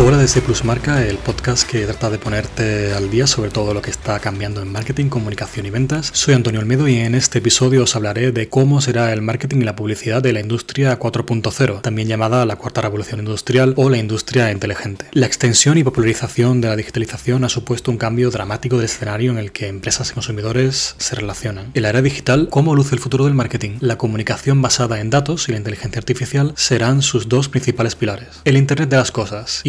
Hola desde Plusmarca, el podcast que trata de ponerte al día sobre todo lo que está cambiando en marketing, comunicación y ventas. Soy Antonio Olmedo y en este episodio os hablaré de cómo será el marketing y la publicidad de la industria 4.0, también llamada la cuarta revolución industrial o la industria inteligente. La extensión y popularización de la digitalización ha supuesto un cambio dramático del escenario en el que empresas y consumidores se relacionan. En la era digital, ¿cómo luce el futuro del marketing? La comunicación basada en datos y la inteligencia artificial serán sus dos principales pilares. El Internet de las Cosas,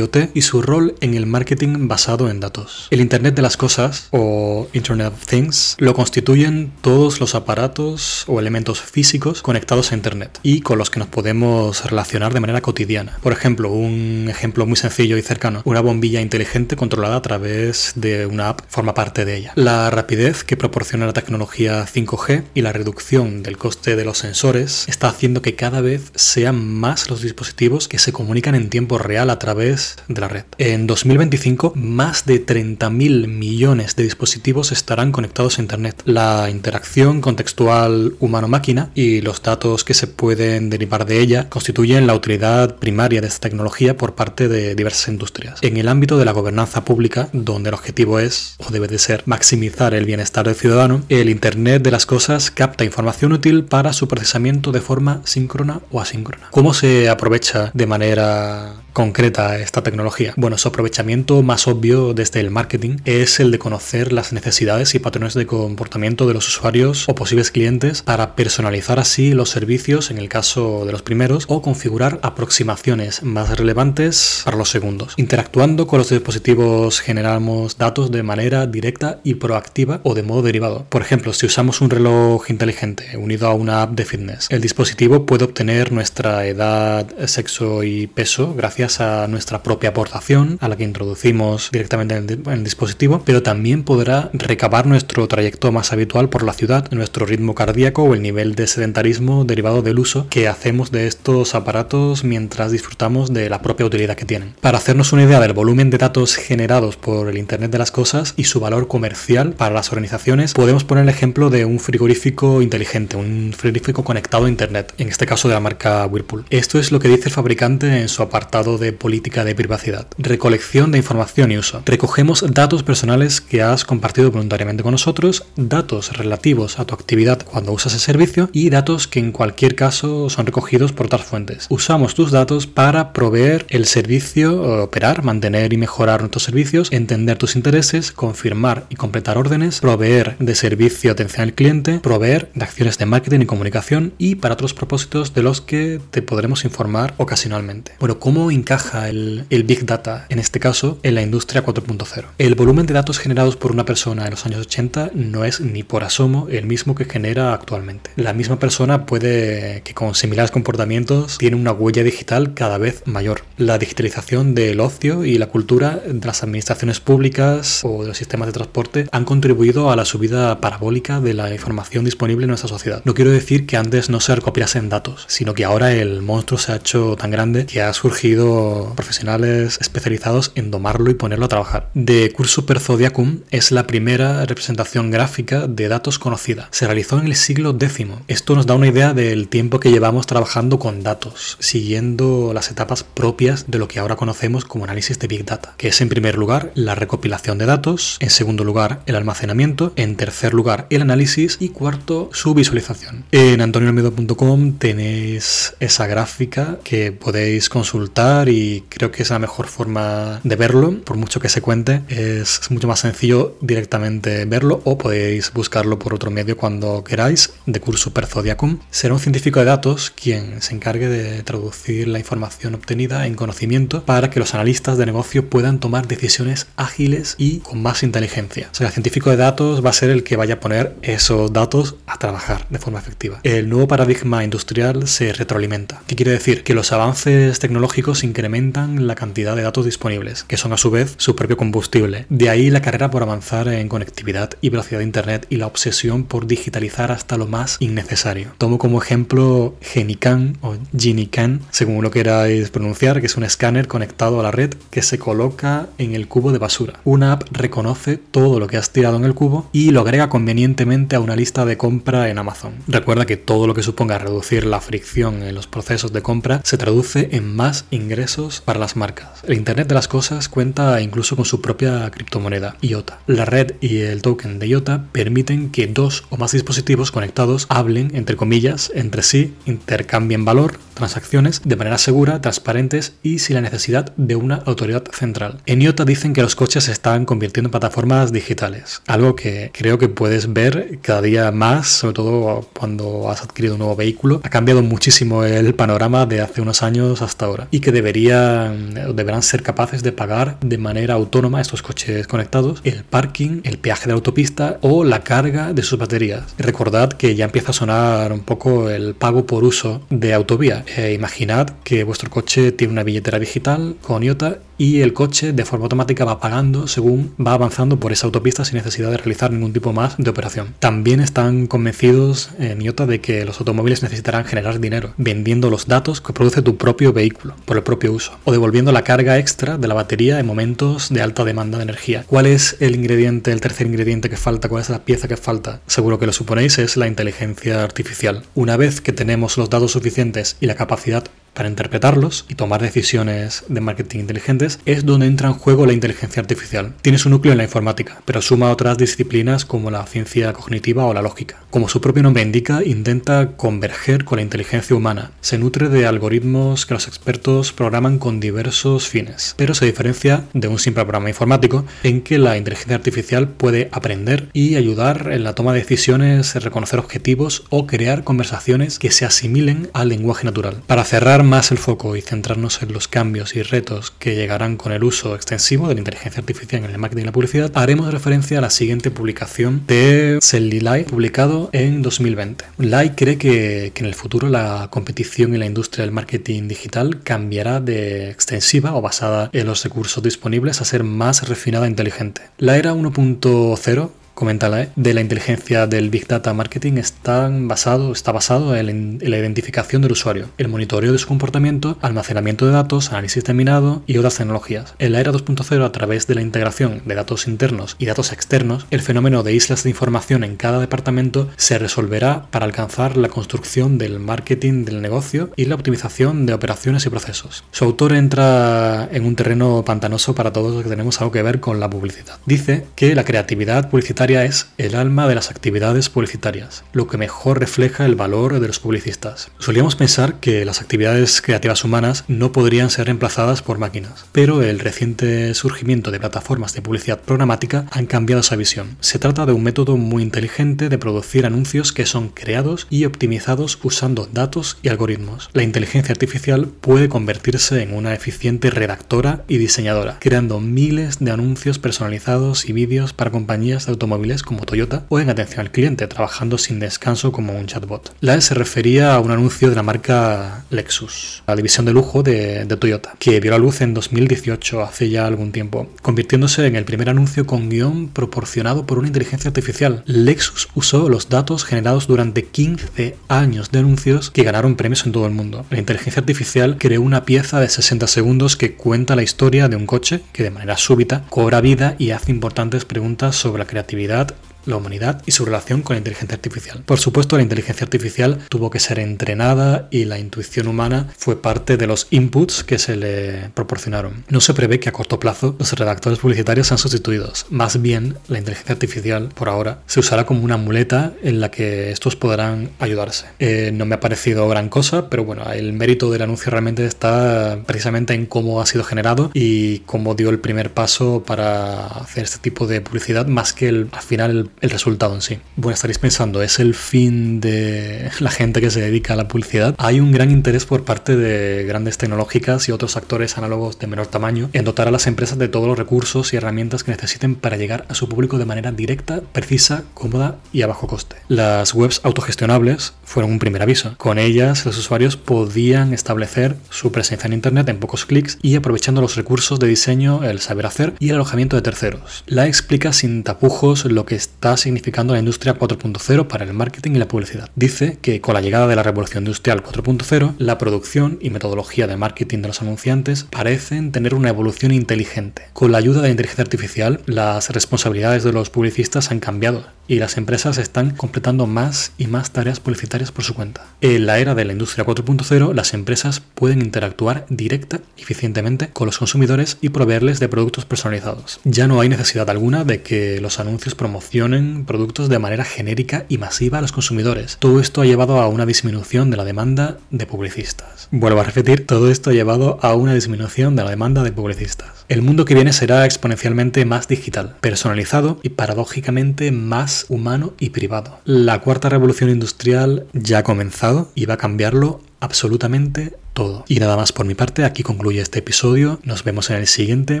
Y su rol en el marketing basado en datos. El Internet de las Cosas, o Internet of Things, lo constituyen todos los aparatos o elementos físicos conectados a Internet y con los que nos podemos relacionar de manera cotidiana. Por ejemplo, un ejemplo muy sencillo y cercano, una bombilla inteligente controlada a través de una app forma parte de ella. La rapidez que proporciona la tecnología 5G y la reducción del coste de los sensores está haciendo que cada vez sean más los dispositivos que se comunican en tiempo real a través de la red. En 2025, más de 30.000 millones de dispositivos estarán conectados a Internet. La interacción contextual humano-máquina y los datos que se pueden derivar de ella constituyen la utilidad primaria de esta tecnología por parte de diversas industrias. En el ámbito de la gobernanza pública, donde el objetivo es, o debe de ser, maximizar el bienestar del ciudadano, el Internet de las cosas capta información útil para su procesamiento de forma síncrona o asíncrona. ¿Cómo se aprovecha de manera concreta esta tecnología? Bueno, su aprovechamiento más obvio desde el marketing es el de conocer las necesidades y patrones de comportamiento de los usuarios o posibles clientes para personalizar así los servicios en el caso de los primeros o configurar aproximaciones más relevantes para los segundos. Interactuando con los dispositivos generamos datos de manera directa y proactiva o de modo derivado. Por ejemplo, si usamos un reloj inteligente unido a una app de fitness, el dispositivo puede obtener nuestra edad, sexo y peso gracias a nuestra propia aportación, a la que introducimos directamente en el, dispositivo, pero también podrá recabar nuestro trayecto más habitual por la ciudad, nuestro ritmo cardíaco o el nivel de sedentarismo derivado del uso que hacemos de estos aparatos mientras disfrutamos de la propia utilidad que tienen. Para hacernos una idea del volumen de datos generados por el Internet de las Cosas y su valor comercial para las organizaciones, podemos poner el ejemplo de un frigorífico inteligente, un frigorífico conectado a Internet, en este caso de la marca Whirlpool. Esto es lo que dice el fabricante en su apartado de política de privacidad. Recolección de información y uso. Recogemos datos personales que has compartido voluntariamente con nosotros, datos relativos a tu actividad cuando usas el servicio y datos que en cualquier caso son recogidos por otras fuentes. Usamos tus datos para proveer el servicio, operar, mantener y mejorar nuestros servicios, entender tus intereses, confirmar y completar órdenes, proveer de servicio atención al cliente, proveer de acciones de marketing y comunicación y para otros propósitos de los que te podremos informar ocasionalmente. Bueno, ¿cómo encaja el, Big Data, en este caso, en la industria 4.0. El volumen de datos generados por una persona en los años 80 no es ni por asomo el mismo que genera actualmente. La misma persona puede que con similares comportamientos tiene una huella digital cada vez mayor. La digitalización del ocio y la cultura de las administraciones públicas o de los sistemas de transporte han contribuido a la subida parabólica de la información disponible en nuestra sociedad. No quiero decir que antes no se recopilasen datos, sino que ahora el monstruo se ha hecho tan grande que ha surgido profesionales especializados en domarlo y ponerlo a trabajar. De Curso per Zodiacum es la primera representación gráfica de datos conocida. Se realizó en el siglo X. Esto nos da una idea del tiempo que llevamos trabajando con datos, siguiendo las etapas propias de lo que ahora conocemos como análisis de Big Data, que es en primer lugar la recopilación de datos, en segundo lugar el almacenamiento, en tercer lugar el análisis y cuarto su visualización. En antonioalmedo.com tenéis esa gráfica que podéis consultar y creo que es la mejor forma de verlo, por mucho que se cuente, es mucho más sencillo directamente verlo o podéis buscarlo por otro medio cuando queráis, de curso per Zodiacum. Será un científico de datos quien se encargue de traducir la información obtenida en conocimiento para que los analistas de negocio puedan tomar decisiones ágiles y con más inteligencia. O sea, el científico de datos va a ser el que vaya a poner esos datos a trabajar de forma efectiva. El nuevo paradigma industrial se retroalimenta. ¿Qué quiere decir? Que los avances tecnológicos incrementan la cantidad de datos disponibles, que son a su vez su propio combustible. De ahí la carrera por avanzar en conectividad y velocidad de Internet y la obsesión por digitalizar hasta lo más innecesario. Tomo como ejemplo Genican o Genican, según lo queráis pronunciar, que es un escáner conectado a la red que se coloca en el cubo de basura. Una app reconoce todo lo que has tirado en el cubo y lo agrega convenientemente a una lista de compra en Amazon. Recuerda que todo lo que suponga reducir la fricción en los procesos de compra se traduce en más ingresos para las marcas. El Internet de las Cosas cuenta incluso con su propia criptomoneda, IOTA. La red y el token de IOTA permiten que dos o más dispositivos conectados hablen, entre comillas, entre sí, intercambien valor, transacciones de manera segura, transparentes y sin la necesidad de una autoridad central. En IOTA dicen que los coches se están convirtiendo en plataformas digitales, algo que creo que puedes ver cada día más, sobre todo cuando has adquirido un nuevo vehículo. Ha cambiado muchísimo el panorama de hace unos años hasta ahora y que deberán ser capaces de pagar de manera autónoma estos coches conectados el parking, el peaje de autopista o la carga de sus baterías. Recordad que ya empieza a sonar un poco el pago por uso de autovía. Eh, imaginad que vuestro coche tiene una billetera digital con IOTA y el coche de forma automática va pagando según va avanzando por esa autopista sin necesidad de realizar ningún tipo más de operación. También están convencidos en IOTA de que los automóviles necesitarán generar dinero vendiendo los datos que produce tu propio vehículo por el propio uso o devolviendo la carga extra de la batería en momentos de alta demanda de energía. ¿Cuál es el ingrediente, el tercer ingrediente que falta? ¿Cuál es la pieza que falta? Seguro que lo suponéis, es la inteligencia artificial. Una vez que tenemos los datos suficientes y la capacidad para interpretarlos y tomar decisiones de marketing inteligentes es donde entra en juego la inteligencia artificial. Tiene su núcleo en la informática, pero suma otras disciplinas como la ciencia cognitiva o la lógica. Como su propio nombre indica, intenta converger con la inteligencia humana. Se nutre de algoritmos que los expertos programan con diversos fines, pero se diferencia de un simple programa informático en que la inteligencia artificial puede aprender y ayudar en la toma de decisiones, reconocer objetivos o crear conversaciones que se asimilen al lenguaje natural. Para cerrar más el foco y centrarnos en los cambios y retos que llegarán con el uso extensivo de la inteligencia artificial en el marketing y la publicidad, haremos referencia a la siguiente publicación de Selly Lai, publicado en 2020. Lai cree que, en el futuro la competición en la industria del marketing digital cambiará de extensiva o basada en los recursos disponibles a ser más refinada e inteligente. La era 1.0 coméntala, ¿eh? de la inteligencia del Big Data Marketing está basado, está basado en, la identificación del usuario, el monitoreo de su comportamiento, almacenamiento de datos, análisis terminado y otras tecnologías. En la era 2.0, a través de la integración de datos internos y datos externos, el fenómeno de islas de información en cada departamento se resolverá para alcanzar la construcción del marketing del negocio y la optimización de operaciones y procesos. Su autor entra en un terreno pantanoso para todos los que tenemos algo que ver con la publicidad. Dice que la creatividad publicitaria es el alma de las actividades publicitarias, lo que mejor refleja el valor de los publicistas. Solíamos pensar que las actividades creativas humanas no podrían ser reemplazadas por máquinas, pero el reciente surgimiento de plataformas de publicidad programática han cambiado esa visión. Se trata de un método muy inteligente de producir anuncios que son creados y optimizados usando datos y algoritmos. La inteligencia artificial puede convertirse en una eficiente redactora y diseñadora, creando miles de anuncios personalizados y vídeos para compañías de automóviles como Toyota o en atención al cliente, trabajando sin descanso como un chatbot. La E se refería a un anuncio de la marca Lexus, la división de lujo de, de Toyota, que vio la luz en 2018, hace ya algún tiempo, convirtiéndose en el primer anuncio con guion proporcionado por una inteligencia artificial. Lexus usó los datos generados durante 15 años de anuncios que ganaron premios en todo el mundo. La inteligencia artificial creó una pieza de 60 segundos que cuenta la historia de un coche que de manera súbita cobra vida y hace importantes preguntas sobre la creatividad actividad la humanidad y su relación con la inteligencia artificial. Por supuesto, la inteligencia artificial tuvo que ser entrenada y la intuición humana fue parte de los inputs que se le proporcionaron. No se prevé que a corto plazo los redactores publicitarios sean sustituidos. Más bien, la inteligencia artificial, por ahora, se usará como una muleta en la que estos podrán ayudarse. Eh, no me ha parecido gran cosa, pero bueno, el mérito del anuncio realmente está precisamente en cómo ha sido generado y cómo dio el primer paso para hacer este tipo de publicidad, más que el, al final el el, resultado en sí. Bueno, estaréis pensando, ¿es el fin de la gente que se dedica a la publicidad? Hay un gran interés por parte de grandes tecnológicas y otros actores análogos de menor tamaño en dotar a las empresas de todos los recursos y herramientas que necesiten para llegar a su público de manera directa, precisa, cómoda y a bajo coste. Las webs autogestionables fueron un primer aviso. Con ellas los usuarios podían establecer su presencia en Internet en pocos clics y aprovechando los recursos de diseño, el saber hacer y el alojamiento de terceros. La explica sin tapujos lo que está está significando la industria 4.0 para el marketing y la publicidad. Dice que con la llegada de la revolución industrial 4.0, la producción y metodología de marketing de los anunciantes parecen tener una evolución inteligente. Con la ayuda de la inteligencia artificial, las responsabilidades de los publicistas han cambiado y las empresas están completando más y más tareas publicitarias por su cuenta. En la era de la industria 4.0, las empresas pueden interactuar directa y eficientemente con los consumidores y proveerles de productos personalizados. Ya no hay necesidad alguna de que los anuncios promocionen productos de manera genérica y masiva a los consumidores. Todo esto ha llevado a una disminución de la demanda de publicistas. Vuelvo a repetir, todo esto ha llevado a una disminución de la demanda de publicistas. El mundo que viene será exponencialmente más digital, personalizado y paradójicamente más humano y privado. La cuarta revolución industrial ya ha comenzado y va a cambiarlo absolutamente todo. Y nada más por mi parte, aquí concluye este episodio. Nos vemos en el siguiente.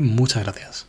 Muchas gracias.